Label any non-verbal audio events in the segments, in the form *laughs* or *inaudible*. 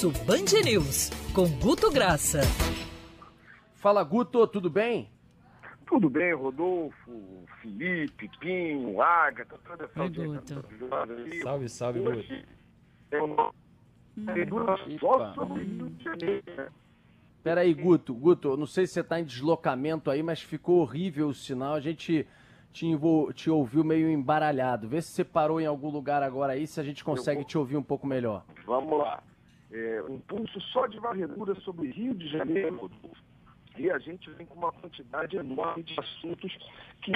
Pulso Band News, com Guto Graça. Fala, Guto, tudo bem? Tudo bem, Rodolfo, Felipe, Pinho, Agatha, toda essa Oi, Guto. Salve, salve, Guto. Rio de Janeiro. Peraí, Guto, Guto, não sei se você tá em deslocamento aí, mas ficou horrível o sinal. A gente te, envol- te ouviu meio embaralhado. Vê se você parou em algum lugar agora aí, se a gente consegue vou- te ouvir um pouco melhor. Vamos lá. É, um pulso só de varredura sobre Rio de Janeiro, Rodolfo. E a gente vem com uma quantidade enorme de assuntos que.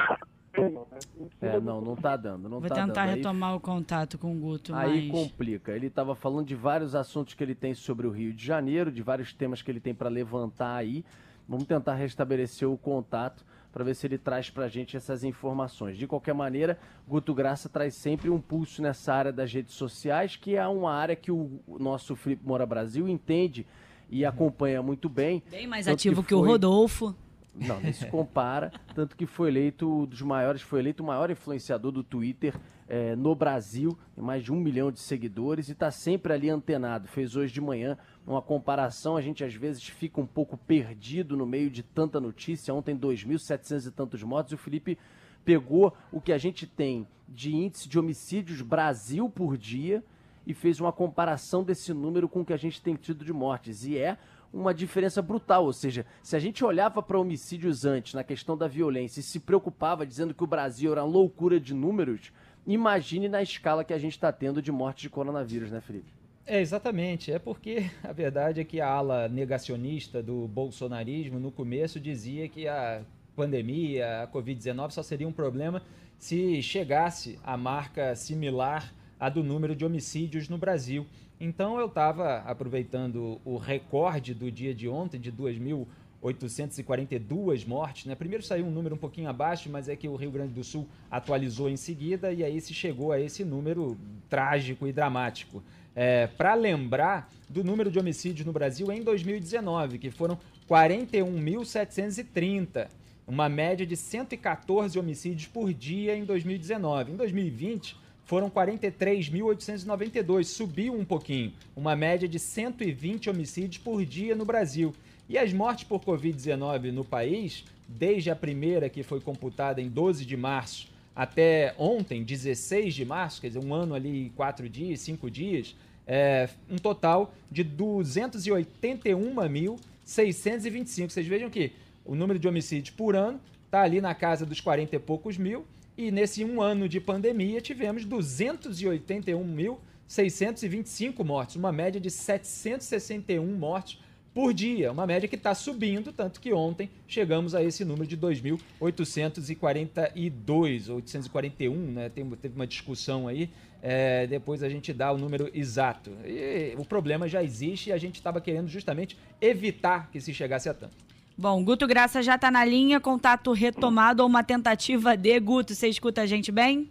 É, não, não tá dando, não Vou tá tentar dando. Aí- retomar o contato com o Guto, Aí mas... complica. Ele estava falando de vários assuntos que ele tem sobre o Rio de Janeiro, de vários temas que ele tem para levantar aí. Vamos tentar restabelecer o contato para ver se ele traz para a gente essas informações. De qualquer maneira, Guto Graça traz sempre um pulso nessa área das redes sociais, que é uma área que o o nosso Felipe Moura Brasil entende e acompanha muito bem. Bem mais ativo que, o foi- Rodolfo. Não, nem se compara. Tanto que foi eleito um dos maiores, foi eleito o maior influenciador do Twitter eh, no Brasil, tem mais de um milhão de seguidores e está sempre ali antenado. Fez hoje de manhã uma comparação, a gente às vezes fica um pouco perdido no meio de tanta notícia. Ontem, 2.700 e tantos mortos, e o Felipe pegou o que a gente tem de índice de homicídios Brasil por dia e fez uma comparação desse número com o que a gente tem tido de mortes. E é uma diferença brutal. Ou seja, se a gente olhava para homicídios antes, na questão da violência, e se preocupava dizendo que o Brasil era uma loucura de números, imagine na escala que a gente está tendo de mortes de coronavírus, né, Felipe? É, exatamente. É porque *laughs* a verdade é que a ala negacionista do bolsonarismo no começo dizia que a pandemia, a Covid-19 só seria um problema se chegasse a marca similar à do número de homicídios no Brasil. Então eu estava aproveitando o recorde do dia de ontem, de 2.842 mortes. Né? Primeiro saiu um número um pouquinho abaixo, mas é que o Rio Grande do Sul atualizou em seguida e aí se chegou a esse número trágico e dramático. É, Para lembrar do número de homicídios no Brasil em 2019, que foram 41.730, uma média de 114 homicídios por dia em 2019. Em 2020 foram 43.892, subiu um pouquinho, uma média de 120 homicídios por dia no Brasil. E as mortes por Covid-19 no país, desde a primeira que foi computada em 12 de março até ontem, 16 de março, quer dizer, um ano ali, quatro dias, cinco dias, é, um total de 281.625. Vocês vejam que o número de homicídios por ano está ali na casa dos 40 e poucos mil, e nesse um ano de pandemia tivemos 281.625 mortes, uma média de 761 mortes por dia, uma média que está subindo, tanto que ontem chegamos a esse número de 2.842, 841, né? Tem, teve uma discussão aí, é, depois a gente dá o número exato. E o problema já existe e a gente estava querendo justamente evitar que se chegasse a tanto. Bom, Guto Graça já tá na linha, contato retomado ou uma tentativa de Guto. Você escuta a gente bem?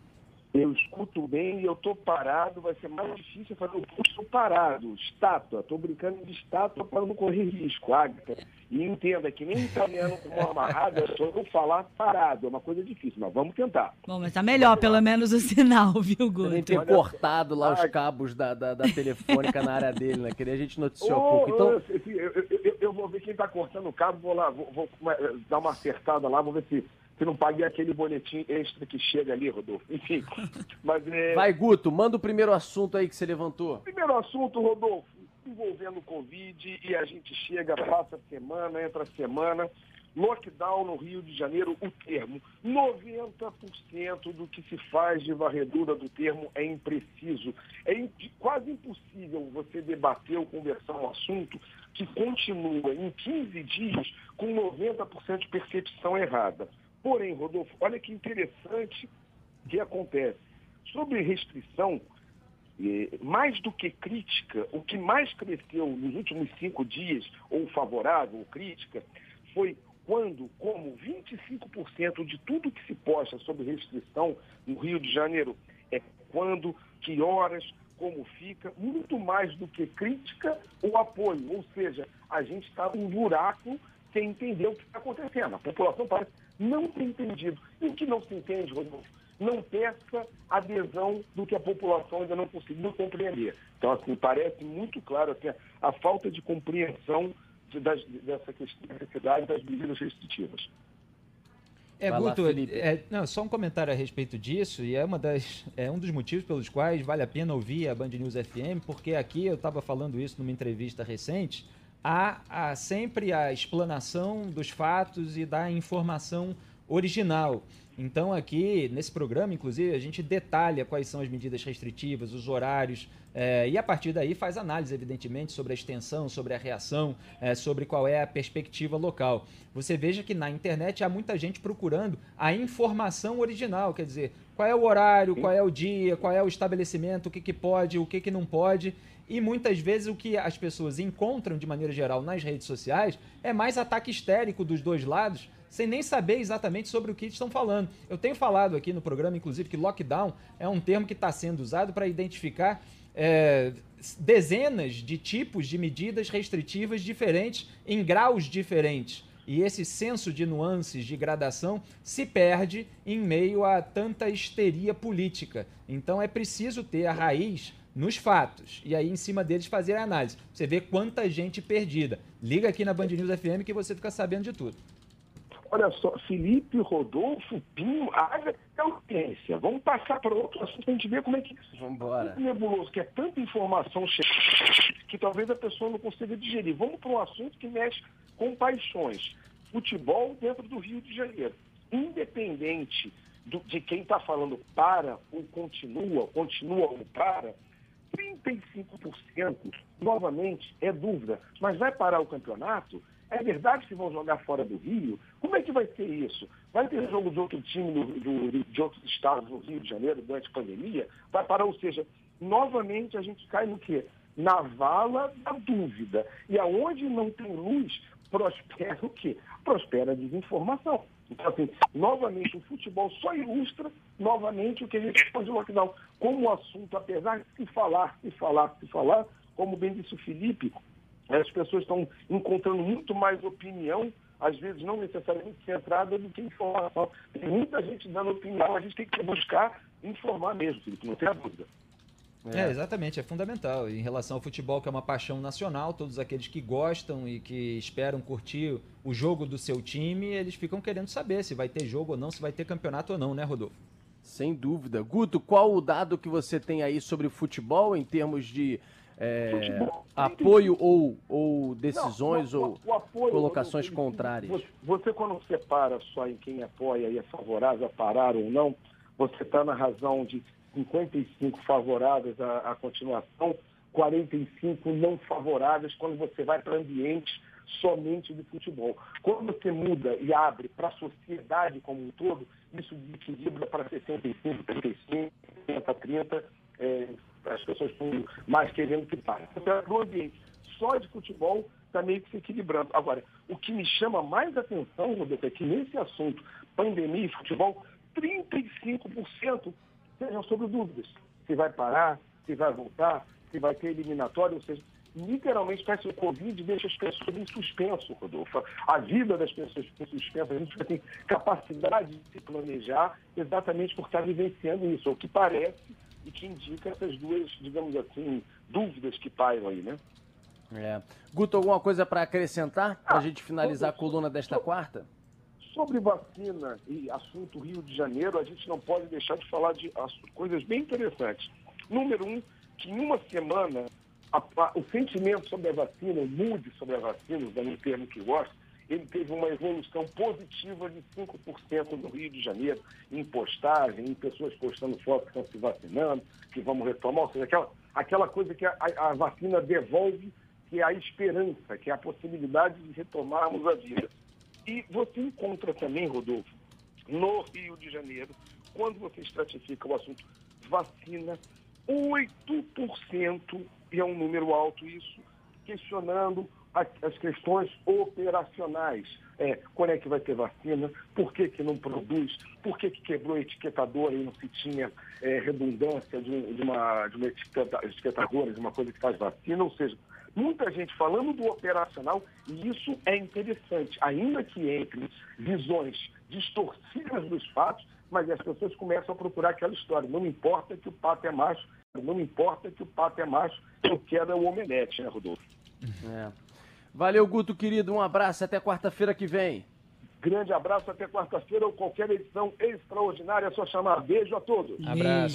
Eu escuto bem e eu tô parado, vai ser mais difícil fazer o pulso parado. Estátua, tô brincando de estátua para não correr risco, Agatha. E entenda que nem italiano com mão amarrada, é só eu falar parado, é uma coisa difícil, mas vamos tentar. Bom, mas tá melhor, pelo menos o sinal, viu, Nem ter Guto? cortado lá os cabos da, da, da telefônica na área dele, né? Que nem a gente noticiou Ô, pouco. Então, eu, eu- eu- eu vou ver quem está cortando o cabo, vou lá, vou, vou dar uma acertada lá, vou ver se, se não paguei aquele boletim extra que chega ali, Rodolfo. Enfim, *laughs* mas é, vai, Guto, manda o primeiro assunto aí que você levantou. Primeiro assunto, Rodolfo, envolvendo o Covid, e a gente chega, passa a semana, entra a semana, lockdown no Rio de Janeiro, o termo. 90% do que se faz de varredura do termo é impreciso. É quase impossível você debater ou conversar um assunto que continua em 15 dias com 90% de percepção errada. Porém, Rodolfo, olha que interessante que acontece. Sobre restrição, mais do que crítica, o que mais cresceu nos últimos cinco dias, ou favorável ou crítica, foi quando, como 25% de tudo que se posta sobre restrição no Rio de Janeiro é quando, que horas, como fica, muito mais do que crítica ou apoio. Ou seja, a gente está num buraco sem entender o que está acontecendo. A população parece não ter entendido. E o que não se entende, Rodolfo? não peça adesão do que a população ainda não conseguiu compreender. Então, assim, parece muito claro assim, a falta de compreensão de, das, dessa necessidade das medidas restritivas. É, Vai Guto, lá, é, não, só um comentário a respeito disso, e é, uma das, é um dos motivos pelos quais vale a pena ouvir a Band News FM, porque aqui eu estava falando isso numa entrevista recente, há, há sempre a explanação dos fatos e da informação original. Então, aqui nesse programa, inclusive, a gente detalha quais são as medidas restritivas, os horários, é, e a partir daí faz análise, evidentemente, sobre a extensão, sobre a reação, é, sobre qual é a perspectiva local. Você veja que na internet há muita gente procurando a informação original, quer dizer, qual é o horário, qual é o dia, qual é o estabelecimento, o que, que pode, o que, que não pode. E muitas vezes o que as pessoas encontram de maneira geral nas redes sociais é mais ataque histérico dos dois lados, sem nem saber exatamente sobre o que estão falando. Eu tenho falado aqui no programa, inclusive, que lockdown é um termo que está sendo usado para identificar é, dezenas de tipos de medidas restritivas diferentes em graus diferentes. E esse senso de nuances, de gradação, se perde em meio a tanta histeria política. Então é preciso ter a raiz nos fatos e aí em cima deles fazer a análise. Você vê quanta gente perdida. Liga aqui na Band News FM que você fica sabendo de tudo. Olha só, Felipe, Rodolfo, Pinho, haja audiência. Vamos passar para outro assunto para a gente ver como é que Vamos embora. é nebuloso, que é tanta informação que talvez a pessoa não consiga digerir. Vamos para um assunto que mexe com paixões. Futebol dentro do Rio de Janeiro. Independente do, de quem está falando para ou continua, continua ou para, 35% novamente é dúvida. Mas vai parar o campeonato? É verdade que vão jogar fora do Rio? Como é que vai ser isso? Vai ter jogo de outro time do, do, de outros estados no Rio de Janeiro durante a pandemia? Vai parar, ou seja, novamente a gente cai no quê? Na vala da dúvida. E aonde não tem luz, prospera o quê? Prospera a desinformação. Então, assim, novamente, o futebol só ilustra novamente o que a gente chama de lockdown. Como o assunto, apesar de se falar, se falar, se falar, como bem disse o Felipe, as pessoas estão encontrando muito mais opinião, às vezes não necessariamente centrada, do que informação. Tem muita gente dando opinião, a gente tem que buscar informar mesmo, Felipe, não tenha dúvida. É. é. exatamente, é fundamental. Em relação ao futebol, que é uma paixão nacional, todos aqueles que gostam e que esperam curtir o jogo do seu time, eles ficam querendo saber se vai ter jogo ou não, se vai ter campeonato ou não, né, Rodolfo? Sem dúvida. Guto, qual o dado que você tem aí sobre futebol em termos de é, apoio ou, ou decisões não, o, o, o apoio, colocações contrárias? Você, quando separa só em quem apoia e é favorável a parar ou não, você está na razão de 55 favoráveis à, à continuação, 45 não favoráveis quando você vai para ambientes somente de futebol. Quando você muda e abre para a sociedade como um todo, isso desequilibra para 65, 35, 30, 30, é, as pessoas estão mais querendo que pare. Então, no ambiente só de futebol, está meio que se equilibrando. Agora, o que me chama mais atenção, Roberto, é que nesse assunto, pandemia e futebol, 35% sejam sobre dúvidas. Se vai parar, se vai voltar, se vai ter eliminatório, ou seja, literalmente parece que o Covid deixa as pessoas em suspenso, Rodolfo. A vida das pessoas em suspenso, a gente vai ter capacidade de se planejar exatamente por estar vivenciando isso, o que parece e que indica essas duas, digamos assim, dúvidas que pairam aí, né? É. Guto, alguma coisa para acrescentar para a ah, gente finalizar a coluna desta quarta? Sobre vacina e assunto Rio de Janeiro, a gente não pode deixar de falar de coisas bem interessantes. Número um, que em uma semana a, a, o sentimento sobre a vacina, o mood sobre a vacina, usando um termo que gosto, ele teve uma evolução positiva de 5% no Rio de Janeiro, em postagem, em pessoas postando fotos que estão se vacinando, que vamos retomar, ou seja, aquela, aquela coisa que a, a vacina devolve, que é a esperança, que é a possibilidade de retomarmos a vida. E você encontra também, Rodolfo, no Rio de Janeiro, quando você estratifica o assunto vacina, 8%, e é um número alto isso, questionando as questões operacionais. É, quando é que vai ter vacina? Por que, que não produz? Por que, que quebrou a etiquetadora e não se tinha é, redundância de, de, uma, de uma etiquetadora, de uma coisa que faz vacina? Ou seja, muita gente falando do operacional, e isso é interessante, ainda que entre visões distorcidas dos fatos, mas as pessoas começam a procurar aquela história. Não importa que o pato é macho, não importa que o pato é macho, eu quero é o omelete, né, Rodolfo? É. Valeu, Guto, querido. Um abraço. Até quarta-feira que vem. Grande abraço. Até quarta-feira ou qualquer edição extraordinária. É só chamar. Beijo a todos. Abraço.